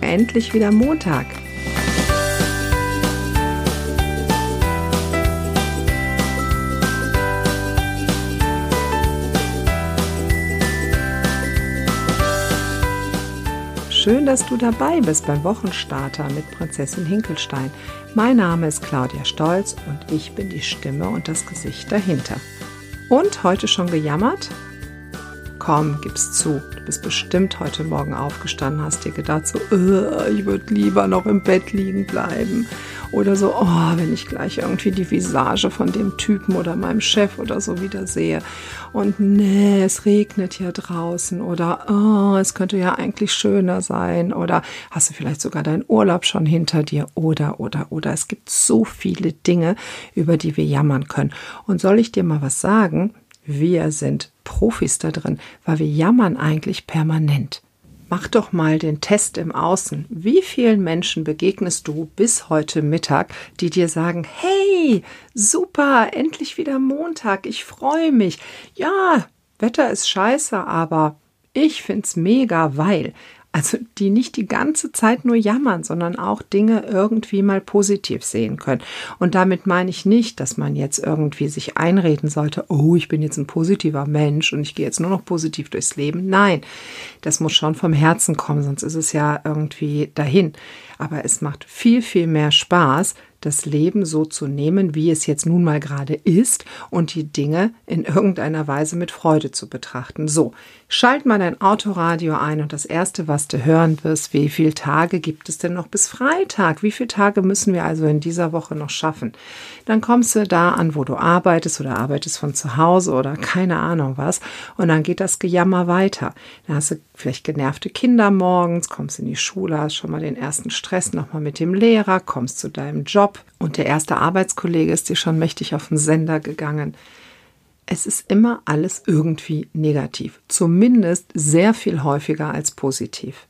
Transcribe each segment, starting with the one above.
endlich wieder Montag. Schön, dass du dabei bist beim Wochenstarter mit Prinzessin Hinkelstein. Mein Name ist Claudia Stolz und ich bin die Stimme und das Gesicht dahinter. Und heute schon gejammert? Komm, gib's zu. Du bist bestimmt heute Morgen aufgestanden, hast dir gedacht, so, äh, ich würde lieber noch im Bett liegen bleiben. Oder so, oh, wenn ich gleich irgendwie die Visage von dem Typen oder meinem Chef oder so wieder sehe. Und nee, es regnet hier draußen. Oder oh, es könnte ja eigentlich schöner sein. Oder hast du vielleicht sogar deinen Urlaub schon hinter dir. Oder, oder, oder. Es gibt so viele Dinge, über die wir jammern können. Und soll ich dir mal was sagen? Wir sind Profis da drin, weil wir jammern eigentlich permanent. Mach doch mal den Test im Außen. Wie vielen Menschen begegnest du bis heute Mittag, die dir sagen, hey, super, endlich wieder Montag, ich freue mich. Ja, Wetter ist scheiße, aber ich find's mega, weil also die nicht die ganze Zeit nur jammern, sondern auch Dinge irgendwie mal positiv sehen können. Und damit meine ich nicht, dass man jetzt irgendwie sich einreden sollte, oh, ich bin jetzt ein positiver Mensch und ich gehe jetzt nur noch positiv durchs Leben. Nein, das muss schon vom Herzen kommen, sonst ist es ja irgendwie dahin. Aber es macht viel, viel mehr Spaß, das Leben so zu nehmen, wie es jetzt nun mal gerade ist und die Dinge in irgendeiner Weise mit Freude zu betrachten. So, schalt mal dein Autoradio ein und das erste, was du hören wirst, wie viele Tage gibt es denn noch bis Freitag? Wie viele Tage müssen wir also in dieser Woche noch schaffen? Dann kommst du da an, wo du arbeitest oder arbeitest von zu Hause oder keine Ahnung was und dann geht das Gejammer weiter. Dann hast du vielleicht genervte Kinder morgens, kommst in die Schule, hast schon mal den ersten Stress nochmal mit dem Lehrer, kommst zu deinem Job und der erste Arbeitskollege ist dir schon mächtig auf den Sender gegangen. Es ist immer alles irgendwie negativ, zumindest sehr viel häufiger als positiv.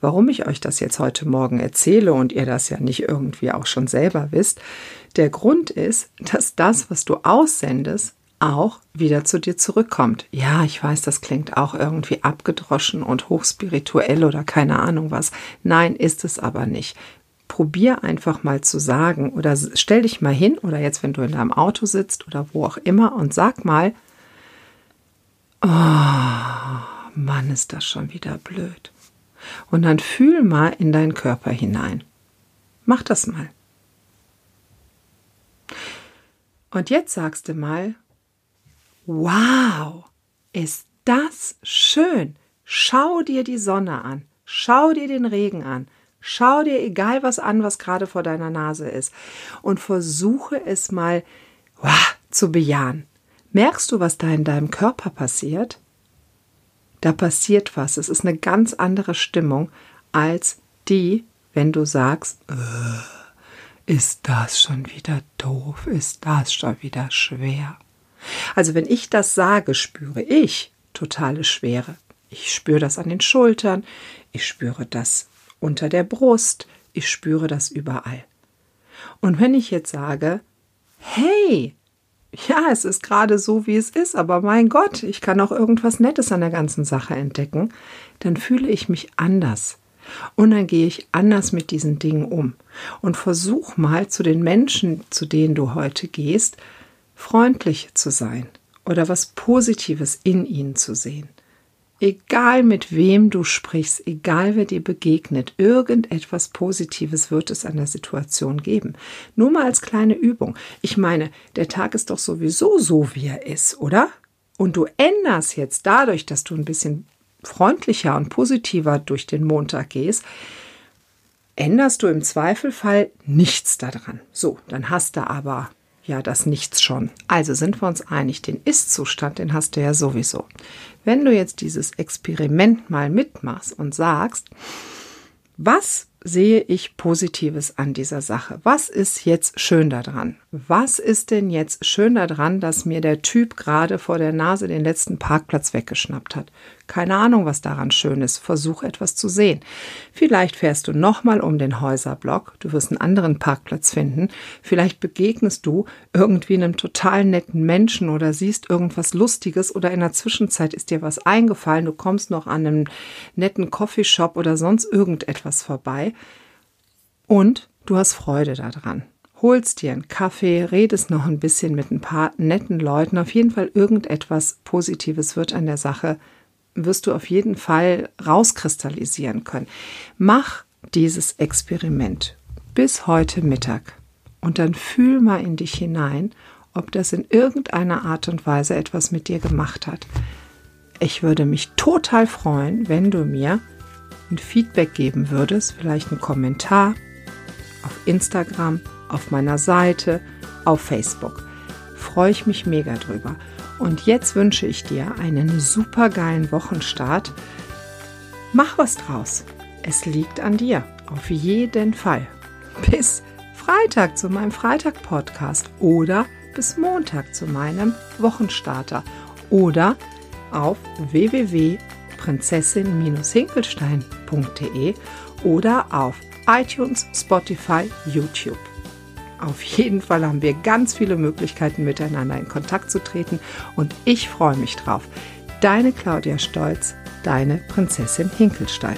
Warum ich euch das jetzt heute Morgen erzähle und ihr das ja nicht irgendwie auch schon selber wisst, der Grund ist, dass das, was du aussendest, auch wieder zu dir zurückkommt. Ja, ich weiß, das klingt auch irgendwie abgedroschen und hochspirituell oder keine Ahnung was. Nein, ist es aber nicht. Probier einfach mal zu sagen oder stell dich mal hin oder jetzt, wenn du in deinem Auto sitzt oder wo auch immer und sag mal, oh, Mann, ist das schon wieder blöd. Und dann fühl mal in deinen Körper hinein. Mach das mal. Und jetzt sagst du mal, Wow, ist das schön. Schau dir die Sonne an. Schau dir den Regen an. Schau dir egal was an, was gerade vor deiner Nase ist. Und versuche es mal wow, zu bejahen. Merkst du, was da in deinem Körper passiert? Da passiert was. Es ist eine ganz andere Stimmung als die, wenn du sagst, äh, ist das schon wieder doof? Ist das schon wieder schwer? Also wenn ich das sage, spüre ich totale Schwere. Ich spüre das an den Schultern, ich spüre das unter der Brust, ich spüre das überall. Und wenn ich jetzt sage, hey, ja, es ist gerade so, wie es ist, aber mein Gott, ich kann auch irgendwas Nettes an der ganzen Sache entdecken, dann fühle ich mich anders. Und dann gehe ich anders mit diesen Dingen um. Und versuch mal zu den Menschen, zu denen du heute gehst, freundlich zu sein oder was Positives in ihnen zu sehen. Egal mit wem du sprichst, egal wer dir begegnet, irgendetwas Positives wird es an der Situation geben. Nur mal als kleine Übung. Ich meine, der Tag ist doch sowieso so, wie er ist, oder? Und du änderst jetzt dadurch, dass du ein bisschen freundlicher und positiver durch den Montag gehst, änderst du im Zweifelfall nichts daran. So, dann hast du aber ja das Nichts schon. Also sind wir uns einig, den Ist-Zustand, den hast du ja sowieso. Wenn du jetzt dieses Experiment mal mitmachst und sagst, was sehe ich Positives an dieser Sache? Was ist jetzt schön daran? Was ist denn jetzt schön daran, dass mir der Typ gerade vor der Nase den letzten Parkplatz weggeschnappt hat? Keine Ahnung, was daran schön ist. Versuch etwas zu sehen. Vielleicht fährst du nochmal um den Häuserblock. Du wirst einen anderen Parkplatz finden. Vielleicht begegnest du irgendwie einem total netten Menschen oder siehst irgendwas Lustiges oder in der Zwischenzeit ist dir was eingefallen. Du kommst noch an einem netten Coffeeshop oder sonst irgendetwas vorbei und du hast Freude daran. Holst dir einen Kaffee, redest noch ein bisschen mit ein paar netten Leuten. Auf jeden Fall irgendetwas Positives wird an der Sache, wirst du auf jeden Fall rauskristallisieren können. Mach dieses Experiment bis heute Mittag und dann fühl mal in dich hinein, ob das in irgendeiner Art und Weise etwas mit dir gemacht hat. Ich würde mich total freuen, wenn du mir ein Feedback geben würdest, vielleicht einen Kommentar auf Instagram, auf meiner Seite, auf Facebook. Freue ich mich mega drüber. Und jetzt wünsche ich dir einen super geilen Wochenstart. Mach was draus. Es liegt an dir. Auf jeden Fall. Bis Freitag zu meinem Freitag-Podcast oder bis Montag zu meinem Wochenstarter oder auf www.prinzessin-hinkelstein.de oder auf iTunes, Spotify, YouTube. Auf jeden Fall haben wir ganz viele Möglichkeiten, miteinander in Kontakt zu treten und ich freue mich drauf. Deine Claudia Stolz, deine Prinzessin Hinkelstein.